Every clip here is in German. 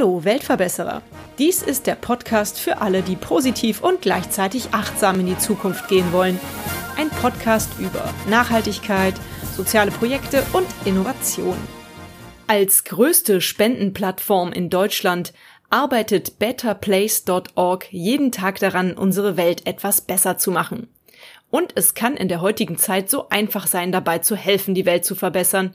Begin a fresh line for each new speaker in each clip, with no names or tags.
Hallo Weltverbesserer. Dies ist der Podcast für alle, die positiv und gleichzeitig achtsam in die Zukunft gehen wollen. Ein Podcast über Nachhaltigkeit, soziale Projekte und Innovation. Als größte Spendenplattform in Deutschland arbeitet betterplace.org jeden Tag daran, unsere Welt etwas besser zu machen. Und es kann in der heutigen Zeit so einfach sein, dabei zu helfen, die Welt zu verbessern.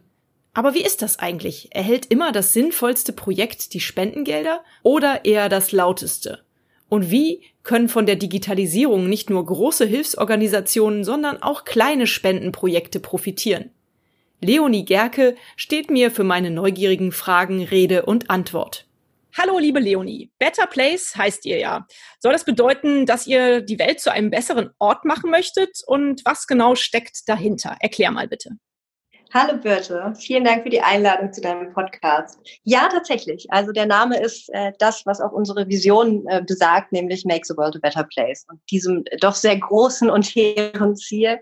Aber wie ist das eigentlich? Erhält immer das sinnvollste Projekt die Spendengelder oder eher das lauteste? Und wie können von der Digitalisierung nicht nur große Hilfsorganisationen, sondern auch kleine Spendenprojekte profitieren? Leonie Gerke steht mir für meine neugierigen Fragen Rede und Antwort. Hallo, liebe Leonie. Better Place heißt ihr ja. Soll das bedeuten, dass ihr die Welt zu einem besseren Ort machen möchtet? Und was genau steckt dahinter? Erklär mal bitte.
Hallo Birte, vielen Dank für die Einladung zu deinem Podcast. Ja, tatsächlich. Also der Name ist äh, das, was auch unsere Vision äh, besagt, nämlich Make the World a Better Place. Und diesem doch sehr großen und hehren Ziel,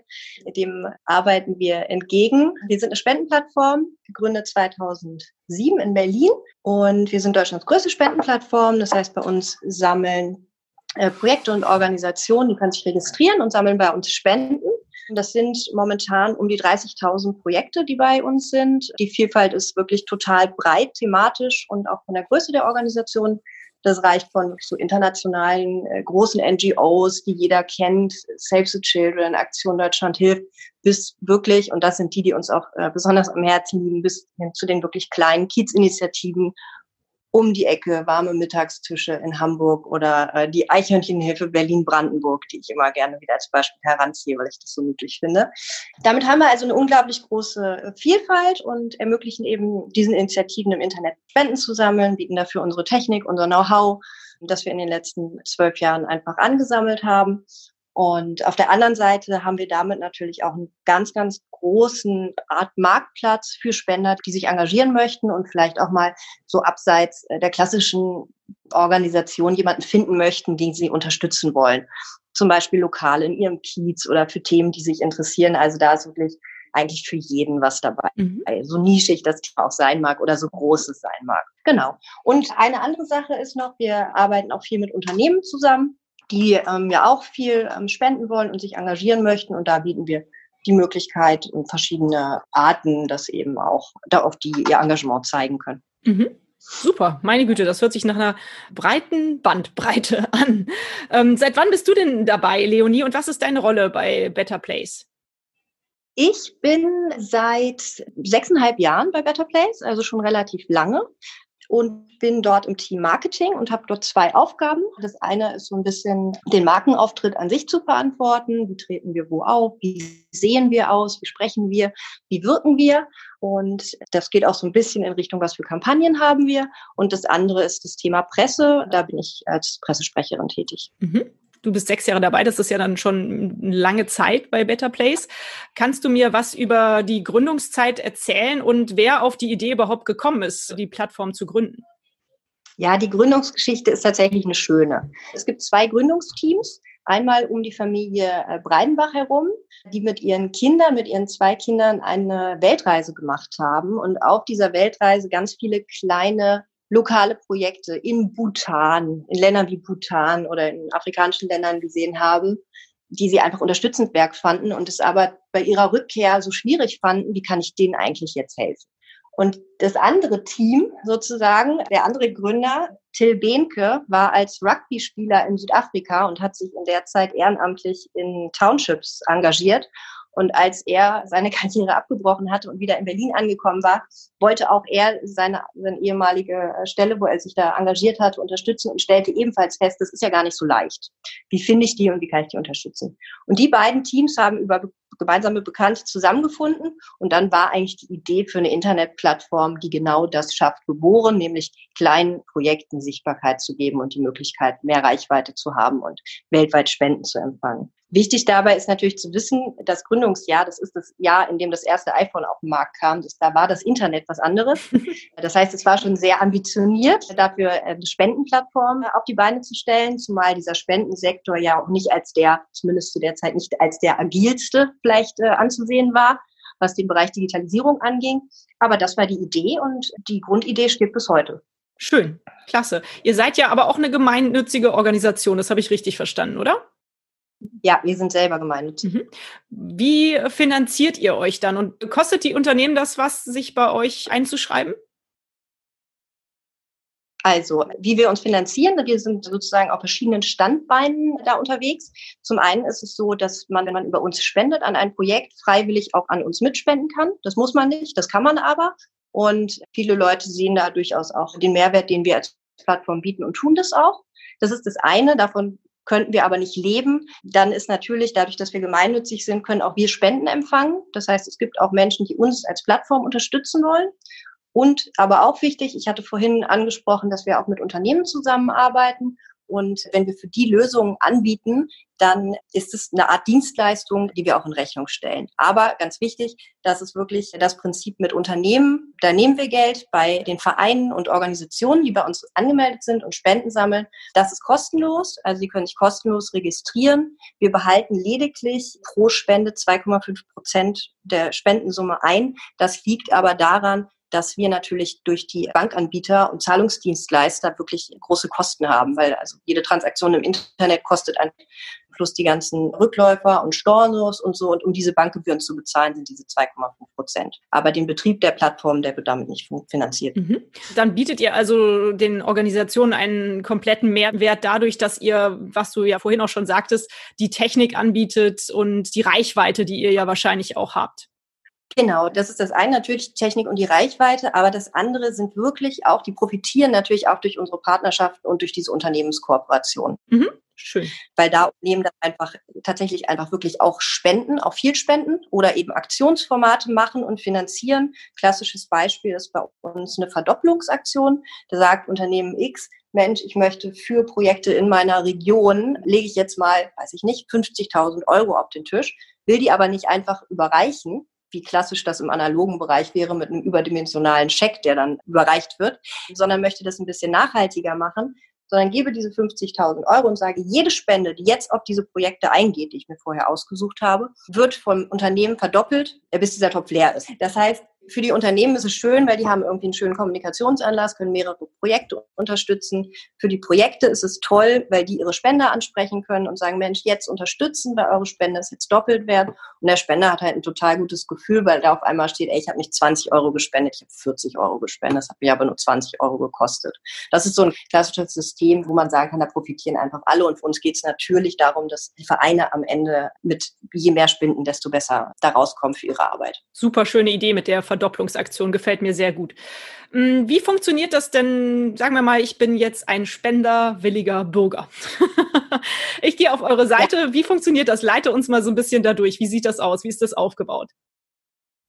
dem arbeiten wir entgegen. Wir sind eine Spendenplattform, gegründet 2007 in Berlin und wir sind Deutschlands größte Spendenplattform. Das heißt, bei uns sammeln äh, Projekte und Organisationen, die können sich registrieren und sammeln bei uns Spenden. Das sind momentan um die 30.000 Projekte, die bei uns sind. Die Vielfalt ist wirklich total breit thematisch und auch von der Größe der Organisation. Das reicht von so internationalen äh, großen NGOs, die jeder kennt, Save the Children, Aktion Deutschland hilft, bis wirklich, und das sind die, die uns auch äh, besonders am Herzen liegen, bis hin zu den wirklich kleinen Kiez-Initiativen um die Ecke warme Mittagstische in Hamburg oder äh, die Eichhörnchenhilfe Berlin-Brandenburg, die ich immer gerne wieder als Beispiel heranziehe, weil ich das so möglich finde. Damit haben wir also eine unglaublich große äh, Vielfalt und ermöglichen eben diesen Initiativen im Internet Spenden zu sammeln, bieten dafür unsere Technik, unser Know-how, das wir in den letzten zwölf Jahren einfach angesammelt haben und auf der anderen Seite haben wir damit natürlich auch einen ganz, ganz großen Art Marktplatz für Spender, die sich engagieren möchten und vielleicht auch mal so abseits äh, der klassischen Organisation jemanden finden möchten, den sie unterstützen wollen. Zum Beispiel lokal in ihrem Kiez oder für Themen, die sich interessieren. Also da ist wirklich eigentlich für jeden was dabei. Mhm. So nischig das auch sein mag oder so groß es sein mag. Genau. Und eine andere Sache ist noch, wir arbeiten auch viel mit Unternehmen zusammen die ähm, ja auch viel ähm, spenden wollen und sich engagieren möchten. Und da bieten wir die Möglichkeit und verschiedene Arten, dass eben auch da auf die ihr Engagement zeigen können.
Mhm. Super, meine Güte, das hört sich nach einer breiten Bandbreite an. Ähm, seit wann bist du denn dabei, Leonie, und was ist deine Rolle bei Better Place?
Ich bin seit sechseinhalb Jahren bei Better Place, also schon relativ lange und bin dort im Team Marketing und habe dort zwei Aufgaben. Das eine ist so ein bisschen den Markenauftritt an sich zu verantworten. Wie treten wir wo auf? Wie sehen wir aus? Wie sprechen wir? Wie wirken wir? Und das geht auch so ein bisschen in Richtung, was für Kampagnen haben wir. Und das andere ist das Thema Presse. Da bin ich als Pressesprecherin tätig.
Mhm. Du bist sechs Jahre dabei, das ist ja dann schon eine lange Zeit bei Better Place. Kannst du mir was über die Gründungszeit erzählen und wer auf die Idee überhaupt gekommen ist, die Plattform zu gründen?
Ja, die Gründungsgeschichte ist tatsächlich eine schöne. Es gibt zwei Gründungsteams. Einmal um die Familie äh, Breidenbach herum, die mit ihren Kindern, mit ihren zwei Kindern eine Weltreise gemacht haben und auf dieser Weltreise ganz viele kleine lokale Projekte in Bhutan, in Ländern wie Bhutan oder in afrikanischen Ländern gesehen haben, die sie einfach unterstützenswert fanden und es aber bei ihrer Rückkehr so schwierig fanden, wie kann ich denen eigentlich jetzt helfen? Und das andere Team sozusagen, der andere Gründer, Till Behnke, war als Rugby-Spieler in Südafrika und hat sich in der Zeit ehrenamtlich in Townships engagiert und als er seine Karriere abgebrochen hatte und wieder in Berlin angekommen war, wollte auch er seine, seine ehemalige äh, Stelle, wo er sich da engagiert hat, unterstützen und stellte ebenfalls fest, das ist ja gar nicht so leicht. Wie finde ich die und wie kann ich die unterstützen? Und die beiden Teams haben über gemeinsame Bekannte zusammengefunden und dann war eigentlich die Idee für eine Internetplattform, die genau das schafft, geboren, nämlich kleinen Projekten Sichtbarkeit zu geben und die Möglichkeit, mehr Reichweite zu haben und weltweit Spenden zu empfangen. Wichtig dabei ist natürlich zu wissen, das Gründungsjahr, das ist das Jahr, in dem das erste iPhone auf den Markt kam. Das, da war das Internet was anderes. Das heißt, es war schon sehr ambitioniert, dafür eine Spendenplattform auf die Beine zu stellen, zumal dieser Spendensektor ja auch nicht als der, zumindest zu der Zeit nicht als der agilste vielleicht äh, anzusehen war, was den Bereich Digitalisierung anging. Aber das war die Idee und die Grundidee steht bis heute.
Schön, klasse. Ihr seid ja aber auch eine gemeinnützige Organisation, das habe ich richtig verstanden, oder?
Ja, wir sind selber gemeinnützig. Mhm.
Wie finanziert ihr euch dann und kostet die Unternehmen das was, sich bei euch einzuschreiben?
Also, wie wir uns finanzieren, wir sind sozusagen auf verschiedenen Standbeinen da unterwegs. Zum einen ist es so, dass man, wenn man über uns spendet an ein Projekt, freiwillig auch an uns mitspenden kann. Das muss man nicht, das kann man aber. Und viele Leute sehen da durchaus auch den Mehrwert, den wir als Plattform bieten und tun das auch. Das ist das eine. Davon könnten wir aber nicht leben. Dann ist natürlich, dadurch, dass wir gemeinnützig sind, können auch wir Spenden empfangen. Das heißt, es gibt auch Menschen, die uns als Plattform unterstützen wollen. Und aber auch wichtig, ich hatte vorhin angesprochen, dass wir auch mit Unternehmen zusammenarbeiten. Und wenn wir für die Lösungen anbieten, dann ist es eine Art Dienstleistung, die wir auch in Rechnung stellen. Aber ganz wichtig, das ist wirklich das Prinzip mit Unternehmen. Da nehmen wir Geld bei den Vereinen und Organisationen, die bei uns angemeldet sind und Spenden sammeln. Das ist kostenlos. Also Sie können sich kostenlos registrieren. Wir behalten lediglich pro Spende 2,5 Prozent der Spendensumme ein. Das liegt aber daran, dass wir natürlich durch die Bankanbieter und Zahlungsdienstleister wirklich große Kosten haben, weil also jede Transaktion im Internet kostet ein plus die ganzen Rückläufer und Stornos und so. Und um diese Bankgebühren zu bezahlen, sind diese 2,5 Prozent. Aber den Betrieb der Plattform, der wird damit nicht finanziert. Mhm.
Dann bietet ihr also den Organisationen einen kompletten Mehrwert dadurch, dass ihr, was du ja vorhin auch schon sagtest, die Technik anbietet und die Reichweite, die ihr ja wahrscheinlich auch habt.
Genau, das ist das eine natürlich die Technik und die Reichweite, aber das andere sind wirklich auch, die profitieren natürlich auch durch unsere Partnerschaften und durch diese Unternehmenskooperation. Mhm. Schön. Weil da Unternehmen dann einfach tatsächlich einfach wirklich auch spenden, auch viel spenden oder eben Aktionsformate machen und finanzieren. Klassisches Beispiel ist bei uns eine Verdopplungsaktion. Da sagt Unternehmen X, Mensch, ich möchte für Projekte in meiner Region, lege ich jetzt mal, weiß ich nicht, 50.000 Euro auf den Tisch, will die aber nicht einfach überreichen, wie klassisch das im analogen Bereich wäre mit einem überdimensionalen Scheck, der dann überreicht wird, sondern möchte das ein bisschen nachhaltiger machen, sondern gebe diese 50.000 Euro und sage, jede Spende, die jetzt auf diese Projekte eingeht, die ich mir vorher ausgesucht habe, wird vom Unternehmen verdoppelt, bis dieser Topf leer ist. Das heißt, für die Unternehmen ist es schön, weil die haben irgendwie einen schönen Kommunikationsanlass, können mehrere Projekte unterstützen. Für die Projekte ist es toll, weil die ihre Spender ansprechen können und sagen, Mensch, jetzt unterstützen, weil eure Spende ist jetzt doppelt wert. Und der Spender hat halt ein total gutes Gefühl, weil da auf einmal steht, ey, ich habe nicht 20 Euro gespendet, ich habe 40 Euro gespendet, das hat mir aber nur 20 Euro gekostet. Das ist so ein klassisches System, wo man sagen kann, da profitieren einfach alle. Und für uns geht es natürlich darum, dass die Vereine am Ende mit je mehr Spenden, desto besser da rauskommen für ihre Arbeit.
Super schöne Idee mit der Verdopplungsaktion gefällt mir sehr gut. Mm, wie funktioniert das denn? Sagen wir mal, ich bin jetzt ein spenderwilliger Bürger. ich gehe auf eure Seite. Ja. Wie funktioniert das? Leite uns mal so ein bisschen dadurch. Wie sieht das aus? Wie ist das aufgebaut?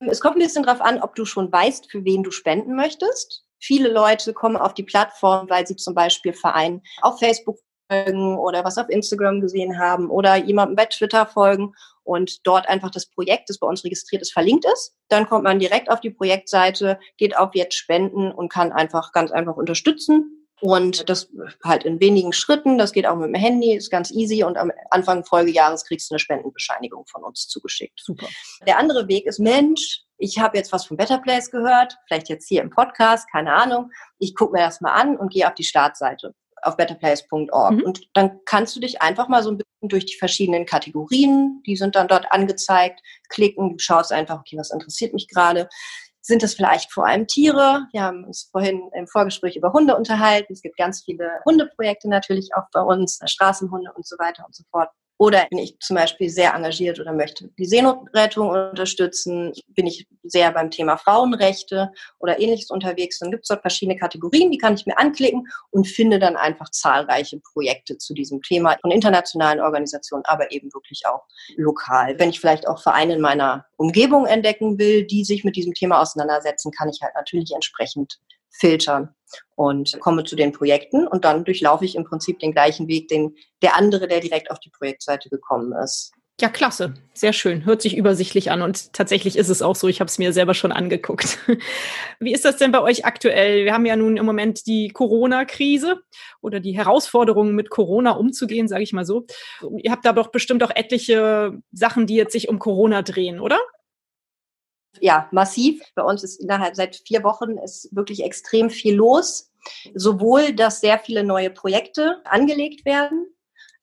Es kommt ein bisschen darauf an, ob du schon weißt, für wen du spenden möchtest. Viele Leute kommen auf die Plattform, weil sie zum Beispiel Vereinen auf Facebook folgen oder was auf Instagram gesehen haben oder jemandem bei Twitter folgen und dort einfach das Projekt, das bei uns registriert ist, verlinkt ist. Dann kommt man direkt auf die Projektseite, geht auf Jetzt spenden und kann einfach ganz einfach unterstützen. Und das halt in wenigen Schritten, das geht auch mit dem Handy, ist ganz easy und am Anfang Folgejahres kriegst du eine Spendenbescheinigung von uns zugeschickt. Super. Der andere Weg ist, Mensch, ich habe jetzt was von Better Place gehört, vielleicht jetzt hier im Podcast, keine Ahnung. Ich gucke mir das mal an und gehe auf die Startseite auf betterplace.org. Mhm. Und dann kannst du dich einfach mal so ein bisschen durch die verschiedenen Kategorien, die sind dann dort angezeigt, klicken, du schaust einfach, okay, was interessiert mich gerade. Sind es vielleicht vor allem Tiere? Wir haben uns vorhin im Vorgespräch über Hunde unterhalten. Es gibt ganz viele Hundeprojekte natürlich auch bei uns, Straßenhunde und so weiter und so fort. Oder bin ich zum Beispiel sehr engagiert oder möchte die Seenotrettung unterstützen? Bin ich sehr beim Thema Frauenrechte oder ähnliches unterwegs? Dann gibt es dort verschiedene Kategorien, die kann ich mir anklicken und finde dann einfach zahlreiche Projekte zu diesem Thema von internationalen Organisationen, aber eben wirklich auch lokal. Wenn ich vielleicht auch Vereine in meiner Umgebung entdecken will, die sich mit diesem Thema auseinandersetzen, kann ich halt natürlich entsprechend filtern und komme zu den Projekten und dann durchlaufe ich im Prinzip den gleichen Weg, den der andere, der direkt auf die Projektseite gekommen ist.
Ja, klasse. Sehr schön. Hört sich übersichtlich an und tatsächlich ist es auch so. Ich habe es mir selber schon angeguckt. Wie ist das denn bei euch aktuell? Wir haben ja nun im Moment die Corona-Krise oder die Herausforderungen mit Corona umzugehen, sage ich mal so. Ihr habt da doch bestimmt auch etliche Sachen, die jetzt sich um Corona drehen, oder?
Ja, massiv. Bei uns ist innerhalb seit vier Wochen ist wirklich extrem viel los. Sowohl, dass sehr viele neue Projekte angelegt werden,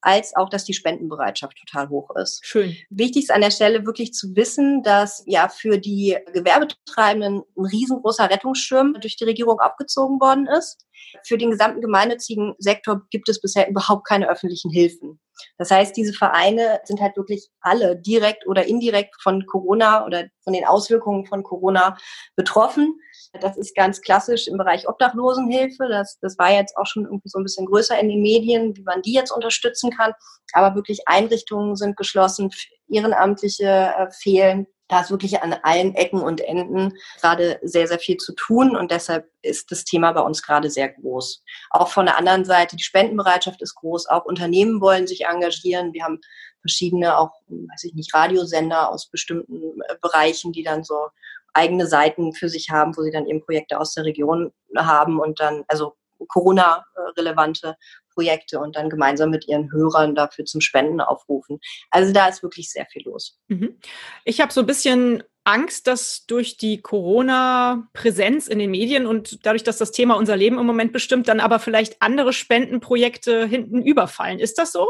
als auch, dass die Spendenbereitschaft total hoch ist.
Schön.
Wichtig ist an der Stelle wirklich zu wissen, dass ja für die Gewerbetreibenden ein riesengroßer Rettungsschirm durch die Regierung abgezogen worden ist. Für den gesamten gemeinnützigen Sektor gibt es bisher überhaupt keine öffentlichen Hilfen. Das heißt, diese Vereine sind halt wirklich alle direkt oder indirekt von Corona oder von den Auswirkungen von Corona betroffen. Das ist ganz klassisch im Bereich Obdachlosenhilfe. Das, das war jetzt auch schon irgendwie so ein bisschen größer in den Medien, wie man die jetzt unterstützen kann. Aber wirklich Einrichtungen sind geschlossen, Ehrenamtliche äh, fehlen. Da ist wirklich an allen Ecken und Enden gerade sehr, sehr viel zu tun und deshalb ist das Thema bei uns gerade sehr groß. Auch von der anderen Seite, die Spendenbereitschaft ist groß, auch Unternehmen wollen sich engagieren. Wir haben verschiedene, auch, weiß ich nicht, Radiosender aus bestimmten äh, Bereichen, die dann so eigene Seiten für sich haben, wo sie dann eben Projekte aus der Region haben und dann, also Corona-relevante Projekte und dann gemeinsam mit ihren Hörern dafür zum Spenden aufrufen. Also da ist wirklich sehr viel los.
Mhm. Ich habe so ein bisschen Angst, dass durch die Corona-Präsenz in den Medien und dadurch, dass das Thema unser Leben im Moment bestimmt, dann aber vielleicht andere Spendenprojekte hinten überfallen. Ist das so?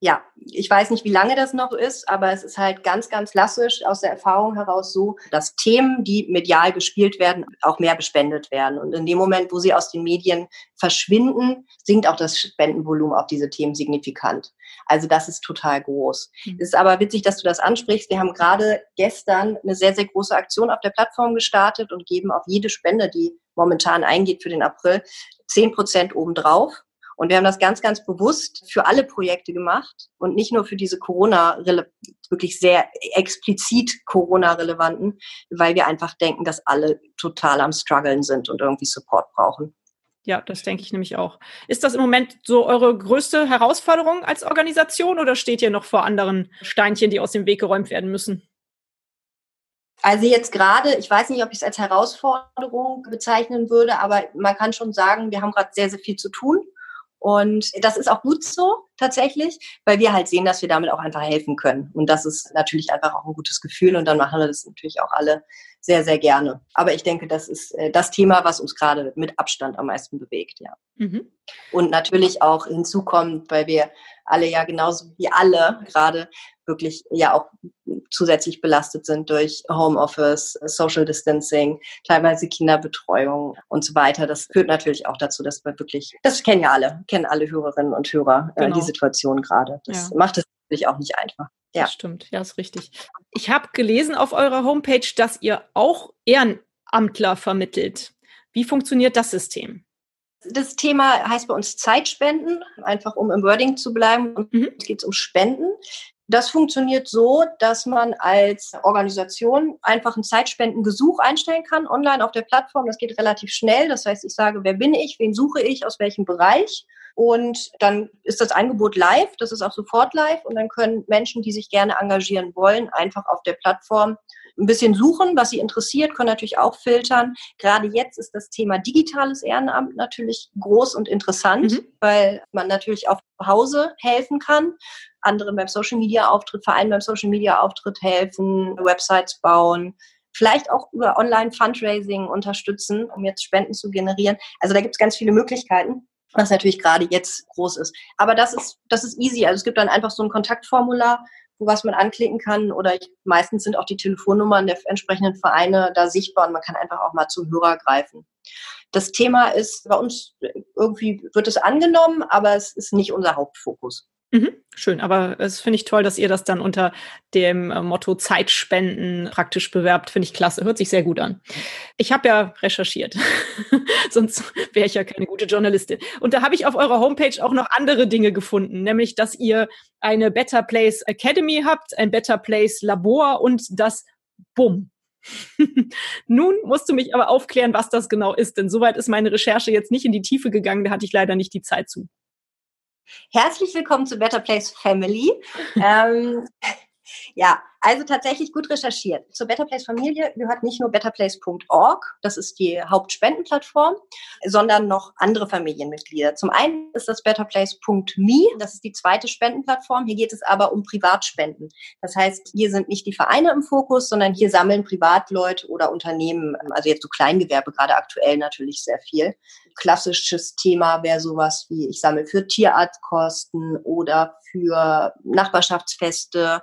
Ja, ich weiß nicht, wie lange das noch ist, aber es ist halt ganz, ganz klassisch aus der Erfahrung heraus so, dass Themen, die medial gespielt werden, auch mehr bespendet werden. Und in dem Moment, wo sie aus den Medien verschwinden, sinkt auch das Spendenvolumen auf diese Themen signifikant. Also das ist total groß. Mhm. Es ist aber witzig, dass du das ansprichst. Wir haben gerade gestern eine sehr, sehr große Aktion auf der Plattform gestartet und geben auf jede Spende, die momentan eingeht für den April, zehn Prozent obendrauf. Und wir haben das ganz, ganz bewusst für alle Projekte gemacht und nicht nur für diese Corona, wirklich sehr explizit Corona-relevanten, weil wir einfach denken, dass alle total am struggeln sind und irgendwie Support brauchen.
Ja, das denke ich nämlich auch. Ist das im Moment so eure größte Herausforderung als Organisation oder steht ihr noch vor anderen Steinchen, die aus dem Weg geräumt werden müssen?
Also jetzt gerade, ich weiß nicht, ob ich es als Herausforderung bezeichnen würde, aber man kann schon sagen, wir haben gerade sehr, sehr viel zu tun. Und das ist auch gut so tatsächlich, weil wir halt sehen, dass wir damit auch einfach helfen können. Und das ist natürlich einfach auch ein gutes Gefühl und dann machen wir das natürlich auch alle sehr, sehr gerne. Aber ich denke, das ist äh, das Thema, was uns gerade mit Abstand am meisten bewegt, ja. Mhm. Und natürlich auch hinzukommt, weil wir alle ja genauso wie alle gerade wirklich ja auch zusätzlich belastet sind durch Homeoffice, Social Distancing, teilweise Kinderbetreuung und so weiter. Das führt natürlich auch dazu, dass wir wirklich, das kennen ja alle, kennen alle Hörerinnen und Hörer äh, genau. die Situation gerade. Das ja. macht es natürlich auch nicht einfach.
Ja. Das stimmt, ja, ist richtig. Ich habe gelesen auf eurer Homepage, dass ihr auch Ehrenamtler vermittelt. Wie funktioniert das System?
Das Thema heißt bei uns Zeitspenden, einfach um im Wording zu bleiben. Und mhm. es geht um Spenden. Das funktioniert so, dass man als Organisation einfach ein Zeitspendengesuch einstellen kann online auf der Plattform. Das geht relativ schnell. Das heißt, ich sage, wer bin ich, wen suche ich, aus welchem Bereich. Und dann ist das Angebot live, das ist auch sofort live. Und dann können Menschen, die sich gerne engagieren wollen, einfach auf der Plattform ein bisschen suchen, was sie interessiert, können natürlich auch filtern. Gerade jetzt ist das Thema digitales Ehrenamt natürlich groß und interessant, mhm. weil man natürlich auch zu Hause helfen kann, anderen beim Social Media Auftritt, Vereinen beim Social Media Auftritt helfen, Websites bauen, vielleicht auch über Online-Fundraising unterstützen, um jetzt Spenden zu generieren. Also da gibt es ganz viele Möglichkeiten, was natürlich gerade jetzt groß ist. Aber das ist, das ist easy. Also es gibt dann einfach so ein Kontaktformular, was man anklicken kann oder ich, meistens sind auch die Telefonnummern der entsprechenden Vereine da sichtbar und man kann einfach auch mal zum Hörer greifen. Das Thema ist bei uns irgendwie wird es angenommen, aber es ist nicht unser Hauptfokus.
Mhm, schön, aber es finde ich toll, dass ihr das dann unter dem äh, Motto Zeitspenden praktisch bewerbt. Finde ich klasse, hört sich sehr gut an. Ich habe ja recherchiert, sonst wäre ich ja keine gute Journalistin. Und da habe ich auf eurer Homepage auch noch andere Dinge gefunden, nämlich dass ihr eine Better Place Academy habt, ein Better Place Labor und das BUM. Nun musst du mich aber aufklären, was das genau ist, denn soweit ist meine Recherche jetzt nicht in die Tiefe gegangen, da hatte ich leider nicht die Zeit zu.
Herzlich willkommen zu Better Place Family. ähm, ja, Also tatsächlich gut recherchiert. Zur Better Place Familie gehört nicht nur betterplace.org, das ist die Hauptspendenplattform, sondern noch andere Familienmitglieder. Zum einen ist das betterplace.me, das ist die zweite Spendenplattform. Hier geht es aber um Privatspenden. Das heißt, hier sind nicht die Vereine im Fokus, sondern hier sammeln Privatleute oder Unternehmen, also jetzt so Kleingewerbe gerade aktuell natürlich sehr viel. Klassisches Thema wäre sowas wie, ich sammle für Tierarztkosten oder für Nachbarschaftsfeste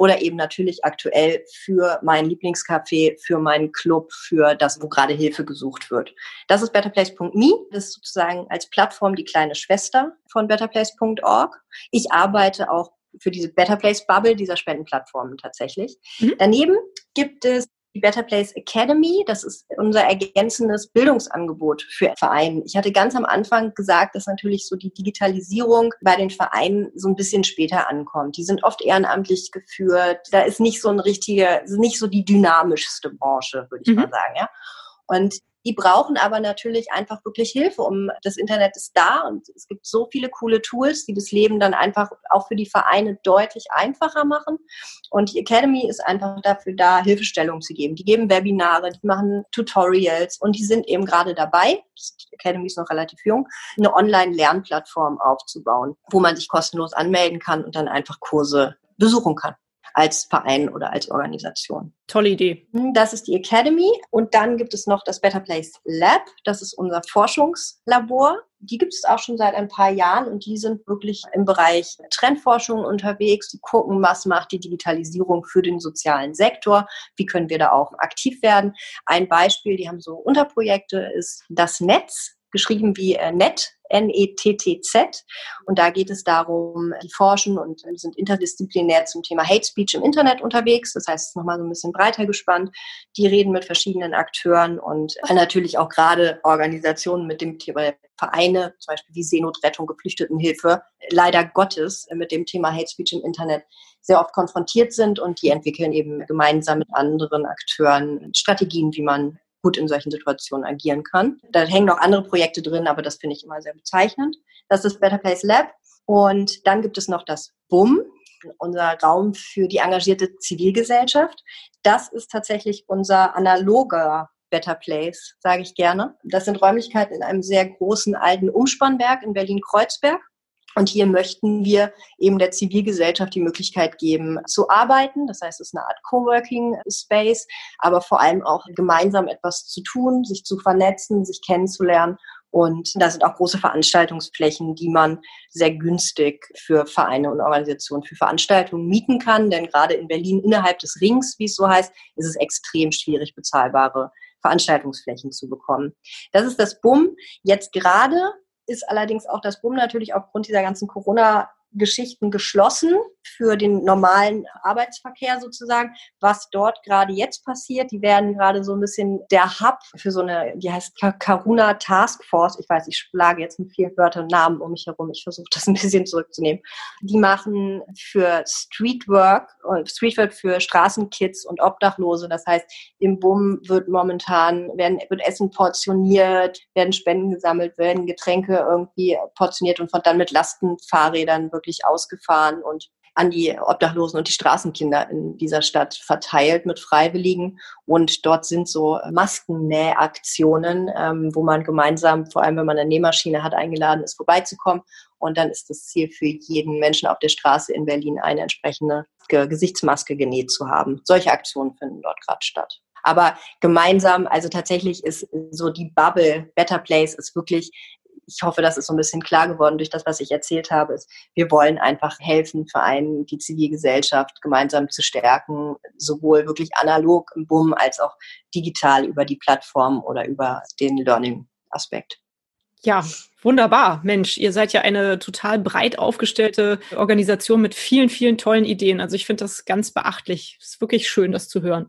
oder eben natürlich aktuell für mein Lieblingscafé, für meinen Club, für das, wo gerade Hilfe gesucht wird. Das ist betterplace.me. Das ist sozusagen als Plattform die kleine Schwester von betterplace.org. Ich arbeite auch für diese Better Place Bubble dieser Spendenplattformen tatsächlich. Mhm. Daneben gibt es die Better Place Academy. Das ist unser ergänzendes Bildungsangebot für Vereine. Ich hatte ganz am Anfang gesagt, dass natürlich so die Digitalisierung bei den Vereinen so ein bisschen später ankommt. Die sind oft ehrenamtlich geführt. Da ist nicht so ein richtiger, nicht so die dynamischste Branche, würde ich mhm. mal sagen, ja. Und die brauchen aber natürlich einfach wirklich Hilfe, um das Internet ist da und es gibt so viele coole Tools, die das Leben dann einfach auch für die Vereine deutlich einfacher machen. Und die Academy ist einfach dafür da, Hilfestellung zu geben. Die geben Webinare, die machen Tutorials und die sind eben gerade dabei, die Academy ist noch relativ jung, eine Online-Lernplattform aufzubauen, wo man sich kostenlos anmelden kann und dann einfach Kurse besuchen kann als Verein oder als Organisation.
Tolle Idee.
Hm, das ist die Academy. Und dann gibt es noch das Better Place Lab. Das ist unser Forschungslabor. Die gibt es auch schon seit ein paar Jahren und die sind wirklich im Bereich Trendforschung unterwegs. Die gucken, was macht die Digitalisierung für den sozialen Sektor? Wie können wir da auch aktiv werden? Ein Beispiel, die haben so Unterprojekte, ist das Netz geschrieben wie äh, NET, N-E-T-T-Z. Und da geht es darum, die forschen und sind interdisziplinär zum Thema Hate Speech im Internet unterwegs. Das heißt, es ist nochmal so ein bisschen breiter gespannt. Die reden mit verschiedenen Akteuren und natürlich auch gerade Organisationen mit dem Thema Vereine, zum Beispiel wie Seenotrettung, Geflüchtetenhilfe, leider Gottes mit dem Thema Hate Speech im Internet sehr oft konfrontiert sind und die entwickeln eben gemeinsam mit anderen Akteuren Strategien, wie man gut in solchen Situationen agieren kann. Da hängen noch andere Projekte drin, aber das finde ich immer sehr bezeichnend. Das ist Better Place Lab. Und dann gibt es noch das BUM, unser Raum für die engagierte Zivilgesellschaft. Das ist tatsächlich unser analoger Better Place, sage ich gerne. Das sind Räumlichkeiten in einem sehr großen alten Umspannwerk in Berlin-Kreuzberg. Und hier möchten wir eben der Zivilgesellschaft die Möglichkeit geben, zu arbeiten. Das heißt, es ist eine Art Coworking Space, aber vor allem auch gemeinsam etwas zu tun, sich zu vernetzen, sich kennenzulernen. Und da sind auch große Veranstaltungsflächen, die man sehr günstig für Vereine und Organisationen für Veranstaltungen mieten kann. Denn gerade in Berlin innerhalb des Rings, wie es so heißt, ist es extrem schwierig, bezahlbare Veranstaltungsflächen zu bekommen. Das ist das BUM. Jetzt gerade ist allerdings auch das BUM natürlich aufgrund dieser ganzen Corona Geschichten geschlossen für den normalen Arbeitsverkehr sozusagen. Was dort gerade jetzt passiert, die werden gerade so ein bisschen der Hub für so eine, die heißt Karuna Task Force. Ich weiß, ich schlage jetzt mit vielen Wörtern und Namen um mich herum. Ich versuche das ein bisschen zurückzunehmen. Die machen für Streetwork und Streetwork für Straßenkids und Obdachlose. Das heißt, im BUM wird momentan, werden, wird Essen portioniert, werden Spenden gesammelt, werden Getränke irgendwie portioniert und von dann mit Lastenfahrrädern wirklich ausgefahren und an die Obdachlosen und die Straßenkinder in dieser Stadt verteilt mit Freiwilligen. Und dort sind so Maskennähaktionen, ähm, wo man gemeinsam, vor allem wenn man eine Nähmaschine hat, eingeladen ist, vorbeizukommen. Und dann ist das Ziel für jeden Menschen auf der Straße in Berlin eine entsprechende Gesichtsmaske genäht zu haben. Solche Aktionen finden dort gerade statt. Aber gemeinsam, also tatsächlich ist so die Bubble Better Place ist wirklich ich hoffe, das ist so ein bisschen klar geworden durch das, was ich erzählt habe, ist, wir wollen einfach helfen, Vereinen, die Zivilgesellschaft gemeinsam zu stärken, sowohl wirklich analog im BUM als auch digital über die Plattform oder über den Learning-Aspekt.
Ja, wunderbar. Mensch, ihr seid ja eine total breit aufgestellte Organisation mit vielen, vielen tollen Ideen. Also ich finde das ganz beachtlich. Es ist wirklich schön, das zu hören.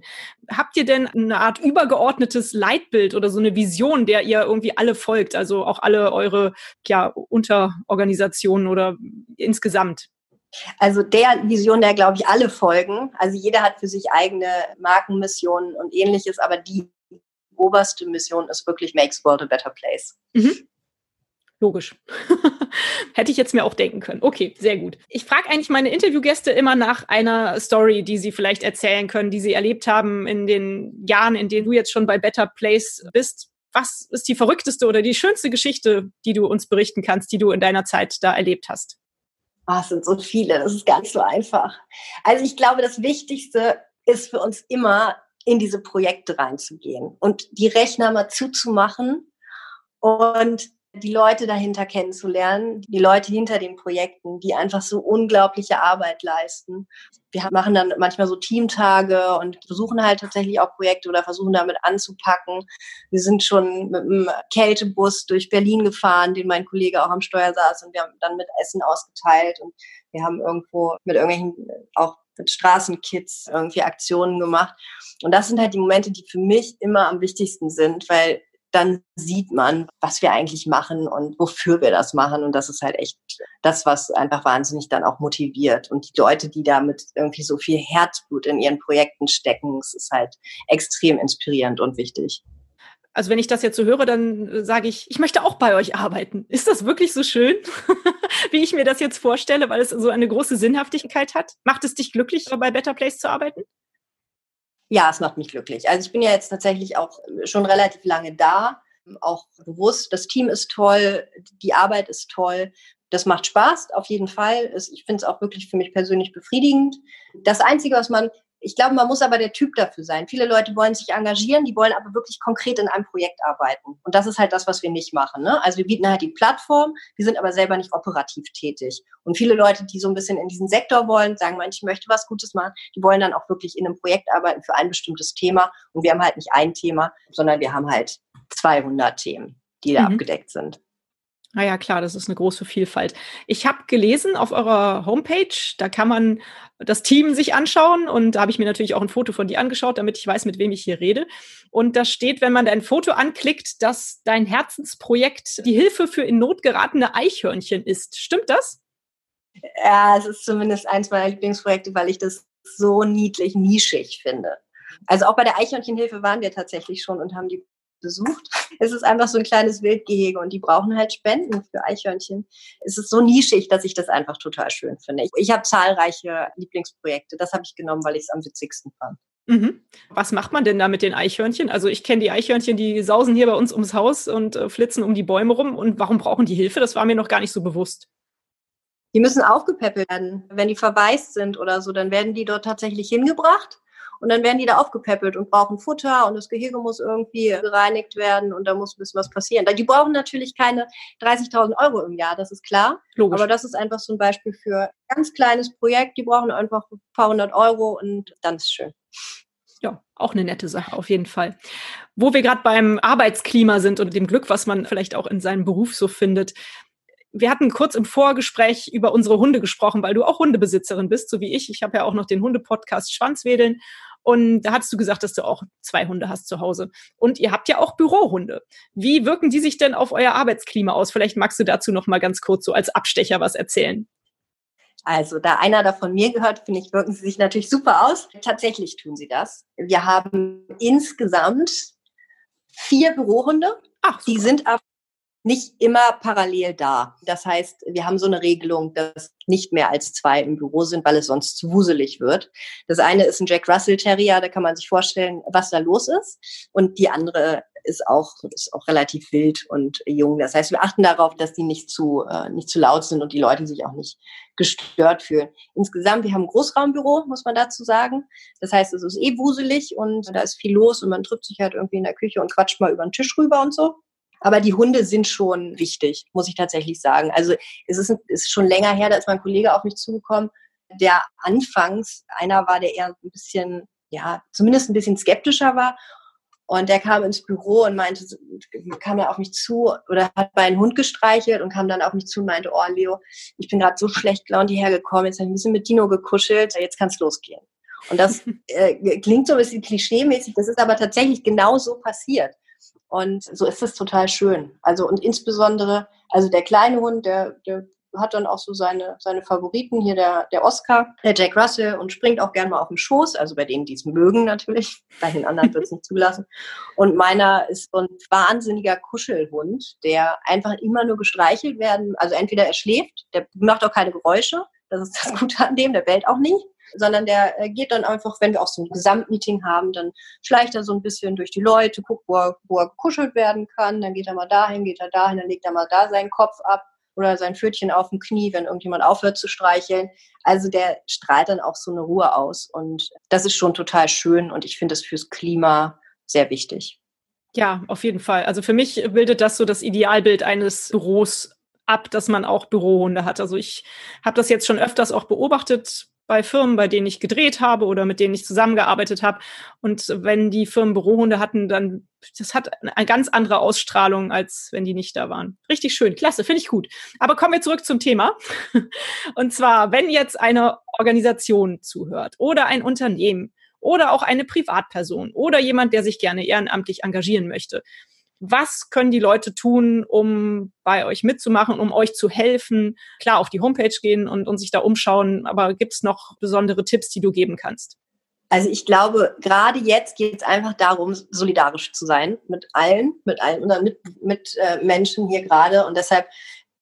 Habt ihr denn eine Art übergeordnetes Leitbild oder so eine Vision, der ihr irgendwie alle folgt? Also auch alle eure ja, Unterorganisationen oder insgesamt?
Also der Vision, der glaube ich alle folgen. Also jeder hat für sich eigene Markenmissionen und ähnliches, aber die oberste Mission ist wirklich Makes World a Better Place. Mhm.
Logisch. Hätte ich jetzt mir auch denken können. Okay, sehr gut. Ich frage eigentlich meine Interviewgäste immer nach einer Story, die sie vielleicht erzählen können, die sie erlebt haben in den Jahren, in denen du jetzt schon bei Better Place bist. Was ist die verrückteste oder die schönste Geschichte, die du uns berichten kannst, die du in deiner Zeit da erlebt hast?
Oh, es sind so viele, das ist nicht so einfach. Also ich glaube, das Wichtigste ist für uns immer, in diese Projekte reinzugehen und die Rechner mal zuzumachen und die Leute dahinter kennenzulernen, die Leute hinter den Projekten, die einfach so unglaubliche Arbeit leisten. Wir machen dann manchmal so Teamtage und besuchen halt tatsächlich auch Projekte oder versuchen damit anzupacken. Wir sind schon mit einem Kältebus durch Berlin gefahren, den mein Kollege auch am Steuer saß und wir haben dann mit Essen ausgeteilt und wir haben irgendwo mit irgendwelchen auch mit Straßenkids irgendwie Aktionen gemacht. Und das sind halt die Momente, die für mich immer am wichtigsten sind, weil dann sieht man, was wir eigentlich machen und wofür wir das machen. Und das ist halt echt das, was einfach wahnsinnig dann auch motiviert. Und die Leute, die damit irgendwie so viel Herzblut in ihren Projekten stecken, es ist halt extrem inspirierend und wichtig.
Also wenn ich das jetzt so höre, dann sage ich, ich möchte auch bei euch arbeiten. Ist das wirklich so schön, wie ich mir das jetzt vorstelle, weil es so eine große Sinnhaftigkeit hat? Macht es dich glücklich, bei Better Place zu arbeiten?
Ja, es macht mich glücklich. Also ich bin ja jetzt tatsächlich auch schon relativ lange da, auch bewusst. Das Team ist toll, die Arbeit ist toll. Das macht Spaß, auf jeden Fall. Ich finde es auch wirklich für mich persönlich befriedigend. Das Einzige, was man ich glaube, man muss aber der Typ dafür sein. Viele Leute wollen sich engagieren, die wollen aber wirklich konkret in einem Projekt arbeiten. Und das ist halt das, was wir nicht machen. Ne? Also wir bieten halt die Plattform, wir sind aber selber nicht operativ tätig. Und viele Leute, die so ein bisschen in diesen Sektor wollen, sagen, man, ich möchte was Gutes machen, die wollen dann auch wirklich in einem Projekt arbeiten für ein bestimmtes Thema. Und wir haben halt nicht ein Thema, sondern wir haben halt 200 Themen, die da mhm. abgedeckt sind.
Ah ja, klar, das ist eine große Vielfalt. Ich habe gelesen auf eurer Homepage, da kann man das Team sich anschauen und da habe ich mir natürlich auch ein Foto von dir angeschaut, damit ich weiß, mit wem ich hier rede. Und da steht, wenn man dein Foto anklickt, dass dein Herzensprojekt die Hilfe für in Not geratene Eichhörnchen ist. Stimmt das?
Ja, es ist zumindest eins meiner Lieblingsprojekte, weil ich das so niedlich, nischig finde. Also auch bei der Eichhörnchenhilfe waren wir tatsächlich schon und haben die besucht. Es ist einfach so ein kleines Wildgehege und die brauchen halt Spenden für Eichhörnchen. Es ist so nischig, dass ich das einfach total schön finde. Ich, ich habe zahlreiche Lieblingsprojekte. Das habe ich genommen, weil ich es am witzigsten fand.
Mhm. Was macht man denn da mit den Eichhörnchen? Also ich kenne die Eichhörnchen, die sausen hier bei uns ums Haus und äh, flitzen um die Bäume rum. Und warum brauchen die Hilfe? Das war mir noch gar nicht so bewusst.
Die müssen aufgepäppelt werden. Wenn die verwaist sind oder so, dann werden die dort tatsächlich hingebracht und dann werden die da aufgepäppelt und brauchen Futter und das Gehege muss irgendwie gereinigt werden und da muss ein bisschen was passieren. Die brauchen natürlich keine 30.000 Euro im Jahr, das ist klar. Logisch. Aber das ist einfach so ein Beispiel für ein ganz kleines Projekt. Die brauchen einfach ein paar hundert Euro und dann ist es schön.
Ja, auch eine nette Sache, auf jeden Fall. Wo wir gerade beim Arbeitsklima sind und dem Glück, was man vielleicht auch in seinem Beruf so findet wir hatten kurz im Vorgespräch über unsere Hunde gesprochen, weil du auch Hundebesitzerin bist, so wie ich. Ich habe ja auch noch den Hunde-Podcast Schwanzwedeln. Und da hattest du gesagt, dass du auch zwei Hunde hast zu Hause. Und ihr habt ja auch Bürohunde. Wie wirken die sich denn auf euer Arbeitsklima aus? Vielleicht magst du dazu noch mal ganz kurz so als Abstecher was erzählen.
Also, da einer davon mir gehört, finde ich, wirken sie sich natürlich super aus. Tatsächlich tun sie das. Wir haben insgesamt vier Bürohunde. Ach, die sind aber nicht immer parallel da. Das heißt, wir haben so eine Regelung, dass nicht mehr als zwei im Büro sind, weil es sonst zu wuselig wird. Das eine ist ein Jack Russell Terrier, da kann man sich vorstellen, was da los ist. Und die andere ist auch, ist auch relativ wild und jung. Das heißt, wir achten darauf, dass die nicht zu, äh, nicht zu laut sind und die Leute sich auch nicht gestört fühlen. Insgesamt, wir haben ein Großraumbüro, muss man dazu sagen. Das heißt, es ist eh wuselig und da ist viel los und man trifft sich halt irgendwie in der Küche und quatscht mal über den Tisch rüber und so. Aber die Hunde sind schon wichtig, muss ich tatsächlich sagen. Also es ist, ist schon länger her, da ist mein Kollege auf mich zugekommen, der anfangs einer war, der eher ein bisschen, ja, zumindest ein bisschen skeptischer war. Und der kam ins Büro und meinte, kam er auf mich zu oder hat meinen Hund gestreichelt und kam dann auf mich zu und meinte, oh Leo, ich bin gerade so schlecht gelaunt hierher gekommen, jetzt habe ich ein bisschen mit Dino gekuschelt, jetzt kann es losgehen. Und das äh, klingt so ein bisschen klischeemäßig, das ist aber tatsächlich genau so passiert. Und so ist es total schön. Also und insbesondere, also der kleine Hund, der, der hat dann auch so seine, seine Favoriten. Hier der, der Oscar, der Jack Russell und springt auch gerne mal auf dem Schoß, also bei denen, die es mögen natürlich. Bei den anderen wird es nicht zulassen. Und meiner ist so ein wahnsinniger Kuschelhund, der einfach immer nur gestreichelt werden. Also entweder er schläft, der macht auch keine Geräusche, das ist das Gute an dem, der bellt auch nicht sondern der äh, geht dann einfach, wenn wir auch so ein Gesamtmeeting haben, dann schleicht er so ein bisschen durch die Leute, guckt, wo er, wo er gekuschelt werden kann, dann geht er mal dahin, geht er dahin, dann legt er mal da seinen Kopf ab oder sein Pfötchen auf dem Knie, wenn irgendjemand aufhört zu streicheln. Also der strahlt dann auch so eine Ruhe aus und das ist schon total schön und ich finde es fürs Klima sehr wichtig.
Ja, auf jeden Fall. Also für mich bildet das so das Idealbild eines Büros ab, dass man auch Bürohunde hat. Also ich habe das jetzt schon öfters auch beobachtet bei Firmen, bei denen ich gedreht habe oder mit denen ich zusammengearbeitet habe. Und wenn die Firmen Bürohunde hatten, dann das hat eine ganz andere Ausstrahlung, als wenn die nicht da waren. Richtig schön, klasse, finde ich gut. Aber kommen wir zurück zum Thema. Und zwar, wenn jetzt eine Organisation zuhört oder ein Unternehmen oder auch eine Privatperson oder jemand, der sich gerne ehrenamtlich engagieren möchte, was können die Leute tun, um bei euch mitzumachen, um euch zu helfen? Klar, auf die Homepage gehen und, und sich da umschauen, aber gibt es noch besondere Tipps, die du geben kannst?
Also ich glaube, gerade jetzt geht es einfach darum, solidarisch zu sein mit allen, mit allen oder mit, mit äh, Menschen hier gerade und deshalb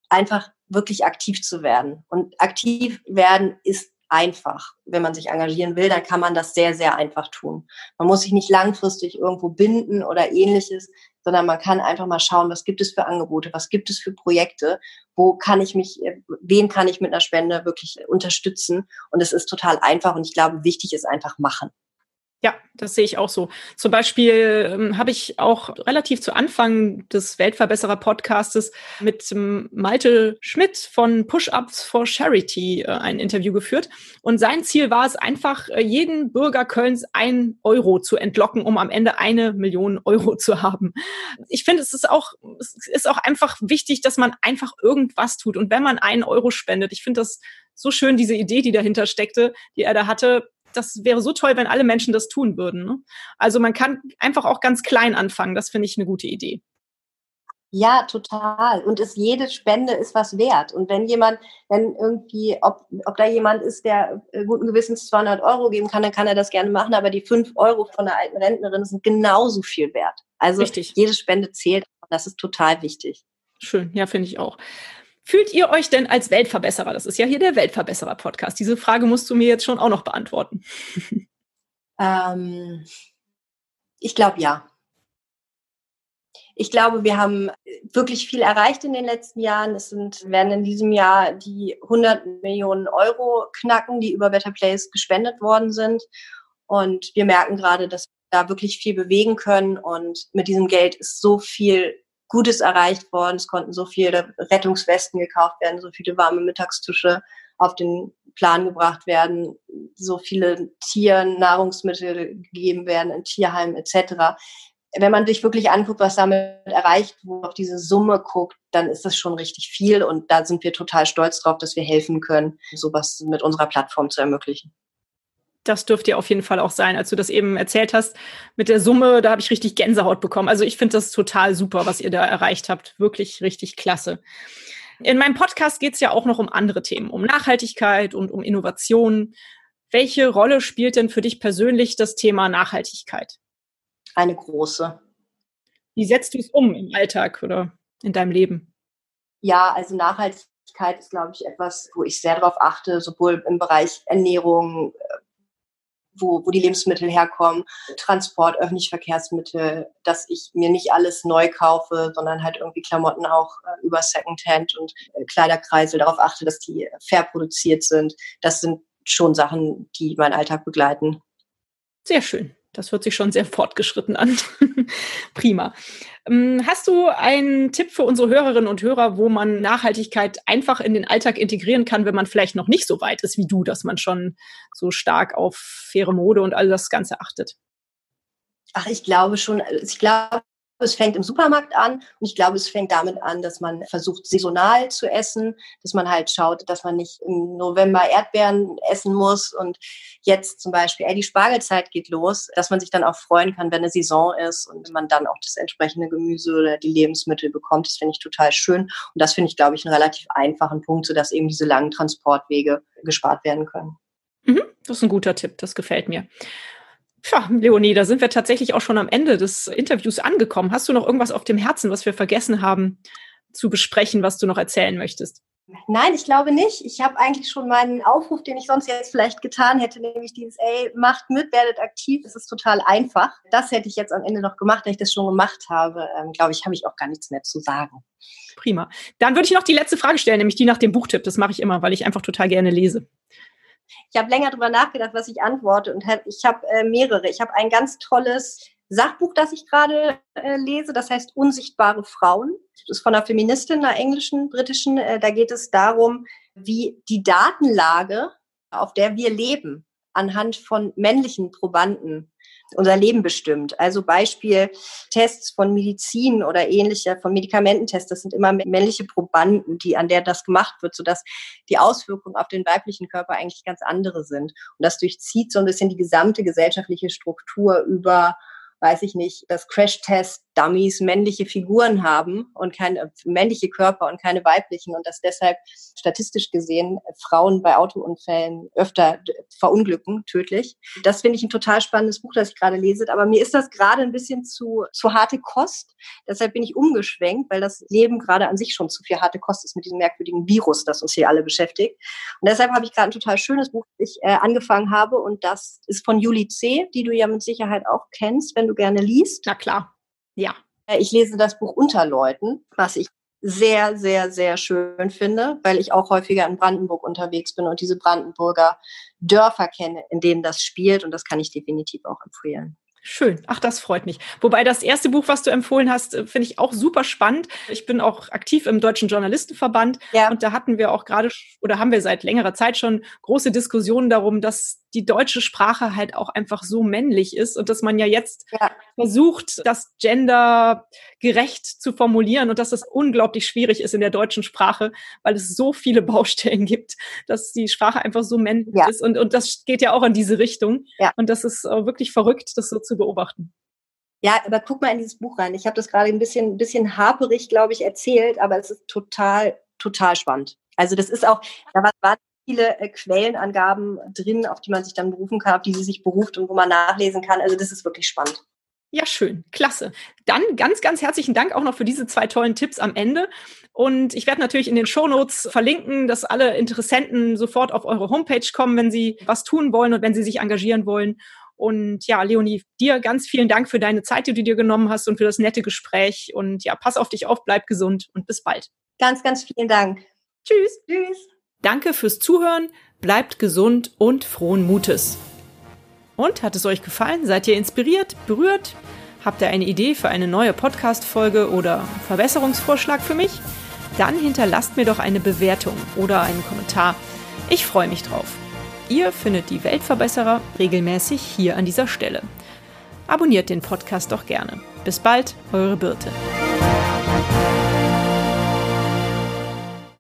einfach wirklich aktiv zu werden. Und aktiv werden ist einfach. Wenn man sich engagieren will, dann kann man das sehr, sehr einfach tun. Man muss sich nicht langfristig irgendwo binden oder ähnliches, sondern man kann einfach mal schauen, was gibt es für Angebote, was gibt es für Projekte, wo kann ich mich, äh, wen kann ich mit einer Spende wirklich unterstützen. Und es ist total einfach und ich glaube, wichtig ist einfach machen.
Ja, das sehe ich auch so. Zum Beispiel ähm, habe ich auch relativ zu Anfang des Weltverbesserer-Podcastes mit Malte Schmidt von Push-Ups for Charity äh, ein Interview geführt. Und sein Ziel war es einfach, äh, jeden Bürger Kölns ein Euro zu entlocken, um am Ende eine Million Euro zu haben. Ich finde, es ist auch, es ist auch einfach wichtig, dass man einfach irgendwas tut. Und wenn man einen Euro spendet, ich finde das so schön, diese Idee, die dahinter steckte, die er da hatte, das wäre so toll, wenn alle Menschen das tun würden. Ne? Also man kann einfach auch ganz klein anfangen. Das finde ich eine gute Idee.
Ja, total. Und es, jede Spende ist was wert. Und wenn jemand, wenn irgendwie, ob, ob da jemand ist, der äh, guten Gewissens 200 Euro geben kann, dann kann er das gerne machen. Aber die 5 Euro von der alten Rentnerin sind genauso viel wert. Also Richtig. jede Spende zählt. Das ist total wichtig.
Schön, ja, finde ich auch. Fühlt ihr euch denn als Weltverbesserer? Das ist ja hier der Weltverbesserer-Podcast. Diese Frage musst du mir jetzt schon auch noch beantworten.
Ähm, ich glaube ja. Ich glaube, wir haben wirklich viel erreicht in den letzten Jahren. Es sind, werden in diesem Jahr die 100 Millionen Euro knacken, die über Better Place gespendet worden sind. Und wir merken gerade, dass wir da wirklich viel bewegen können. Und mit diesem Geld ist so viel Gutes erreicht worden. Es konnten so viele Rettungswesten gekauft werden, so viele warme Mittagstische auf den Plan gebracht werden, so viele Tieren Nahrungsmittel gegeben werden in Tierheimen etc. Wenn man sich wirklich anguckt, was damit erreicht wurde, auf diese Summe guckt, dann ist das schon richtig viel und da sind wir total stolz drauf, dass wir helfen können, sowas mit unserer Plattform zu ermöglichen
das dürfte ja auf jeden Fall auch sein. Als du das eben erzählt hast mit der Summe, da habe ich richtig Gänsehaut bekommen. Also ich finde das total super, was ihr da erreicht habt. Wirklich richtig klasse. In meinem Podcast geht es ja auch noch um andere Themen, um Nachhaltigkeit und um Innovation. Welche Rolle spielt denn für dich persönlich das Thema Nachhaltigkeit?
Eine große.
Wie setzt du es um im Alltag oder in deinem Leben?
Ja, also Nachhaltigkeit ist, glaube ich, etwas, wo ich sehr darauf achte, sowohl im Bereich Ernährung, wo, wo die Lebensmittel herkommen, Transport, öffentliche Verkehrsmittel, dass ich mir nicht alles neu kaufe, sondern halt irgendwie Klamotten auch äh, über Secondhand und äh, Kleiderkreisel darauf achte, dass die fair produziert sind. Das sind schon Sachen, die meinen Alltag begleiten.
Sehr schön. Das hört sich schon sehr fortgeschritten an. Prima. Ähm, hast du einen Tipp für unsere Hörerinnen und Hörer, wo man Nachhaltigkeit einfach in den Alltag integrieren kann, wenn man vielleicht noch nicht so weit ist wie du, dass man schon so stark auf faire Mode und all das Ganze achtet?
Ach, ich glaube schon, ich glaube, es fängt im Supermarkt an und ich glaube, es fängt damit an, dass man versucht, saisonal zu essen, dass man halt schaut, dass man nicht im November Erdbeeren essen muss und jetzt zum Beispiel, ey, die Spargelzeit geht los, dass man sich dann auch freuen kann, wenn eine Saison ist und man dann auch das entsprechende Gemüse oder die Lebensmittel bekommt. Das finde ich total schön und das finde ich, glaube ich, einen relativ einfachen Punkt, sodass eben diese langen Transportwege gespart werden können.
Mhm, das ist ein guter Tipp, das gefällt mir. Tja, Leonie, da sind wir tatsächlich auch schon am Ende des Interviews angekommen. Hast du noch irgendwas auf dem Herzen, was wir vergessen haben zu besprechen, was du noch erzählen möchtest?
Nein, ich glaube nicht. Ich habe eigentlich schon meinen Aufruf, den ich sonst jetzt vielleicht getan hätte, nämlich dieses, ey, macht mit, werdet aktiv. Es ist total einfach. Das hätte ich jetzt am Ende noch gemacht, wenn ich das schon gemacht habe. Ähm, glaube ich, habe ich auch gar nichts mehr zu sagen.
Prima. Dann würde ich noch die letzte Frage stellen, nämlich die nach dem Buchtipp. Das mache ich immer, weil ich einfach total gerne lese.
Ich habe länger darüber nachgedacht, was ich antworte und hab, ich habe äh, mehrere. Ich habe ein ganz tolles Sachbuch, das ich gerade äh, lese, das heißt Unsichtbare Frauen. Das ist von einer Feministin, einer englischen, britischen. Äh, da geht es darum, wie die Datenlage, auf der wir leben, anhand von männlichen Probanden unser Leben bestimmt. Also Beispiel Tests von Medizin oder ähnlicher, von Medikamententests, das sind immer männliche Probanden, die an der das gemacht wird, sodass die Auswirkungen auf den weiblichen Körper eigentlich ganz andere sind. Und das durchzieht so ein bisschen die gesamte gesellschaftliche Struktur über weiß ich nicht, dass Crash-Test-Dummies männliche Figuren haben und keine männliche Körper und keine weiblichen und dass deshalb statistisch gesehen Frauen bei Autounfällen öfter verunglücken, tödlich. Das finde ich ein total spannendes Buch, das ich gerade lese. Aber mir ist das gerade ein bisschen zu, zu harte Kost. Deshalb bin ich umgeschwenkt, weil das Leben gerade an sich schon zu viel harte Kost ist mit diesem merkwürdigen Virus, das uns hier alle beschäftigt. Und deshalb habe ich gerade ein total schönes Buch, das ich äh, angefangen habe und das ist von Julie C., die du ja mit Sicherheit auch kennst, wenn du gerne liest.
Na klar, ja.
Äh, ich lese das Buch Unterleuten, was ich sehr, sehr, sehr schön finde, weil ich auch häufiger in Brandenburg unterwegs bin und diese Brandenburger Dörfer kenne, in denen das spielt. Und das kann ich definitiv auch empfehlen.
Schön. Ach, das freut mich. Wobei das erste Buch, was du empfohlen hast, äh, finde ich auch super spannend. Ich bin auch aktiv im Deutschen Journalistenverband ja. und da hatten wir auch gerade oder haben wir seit längerer Zeit schon große Diskussionen darum, dass die deutsche Sprache halt auch einfach so männlich ist und dass man ja jetzt ja. versucht, das Gender gerecht zu formulieren und dass das unglaublich schwierig ist in der deutschen Sprache, weil es so viele Baustellen gibt, dass die Sprache einfach so männlich ja. ist und, und das geht ja auch in diese Richtung. Ja. Und das ist wirklich verrückt, das so zu beobachten.
Ja, aber guck mal in dieses Buch rein. Ich habe das gerade ein bisschen, ein bisschen haperig, glaube ich, erzählt, aber es ist total, total spannend. Also das ist auch, da war, viele äh, Quellenangaben drin, auf die man sich dann berufen kann, auf die sie sich beruft und wo man nachlesen kann. Also das ist wirklich spannend.
Ja, schön, klasse. Dann ganz, ganz herzlichen Dank auch noch für diese zwei tollen Tipps am Ende. Und ich werde natürlich in den Shownotes verlinken, dass alle Interessenten sofort auf eure Homepage kommen, wenn sie was tun wollen und wenn sie sich engagieren wollen. Und ja, Leonie, dir ganz vielen Dank für deine Zeit, die du dir genommen hast und für das nette Gespräch. Und ja, pass auf dich auf, bleib gesund und bis bald.
Ganz, ganz vielen Dank.
Tschüss. Tschüss. Danke fürs Zuhören, bleibt gesund und frohen Mutes. Und hat es euch gefallen? Seid ihr inspiriert, berührt? Habt ihr eine Idee für eine neue Podcast-Folge oder Verbesserungsvorschlag für mich? Dann hinterlasst mir doch eine Bewertung oder einen Kommentar. Ich freue mich drauf. Ihr findet die Weltverbesserer regelmäßig hier an dieser Stelle. Abonniert den Podcast doch gerne. Bis bald, eure Birte.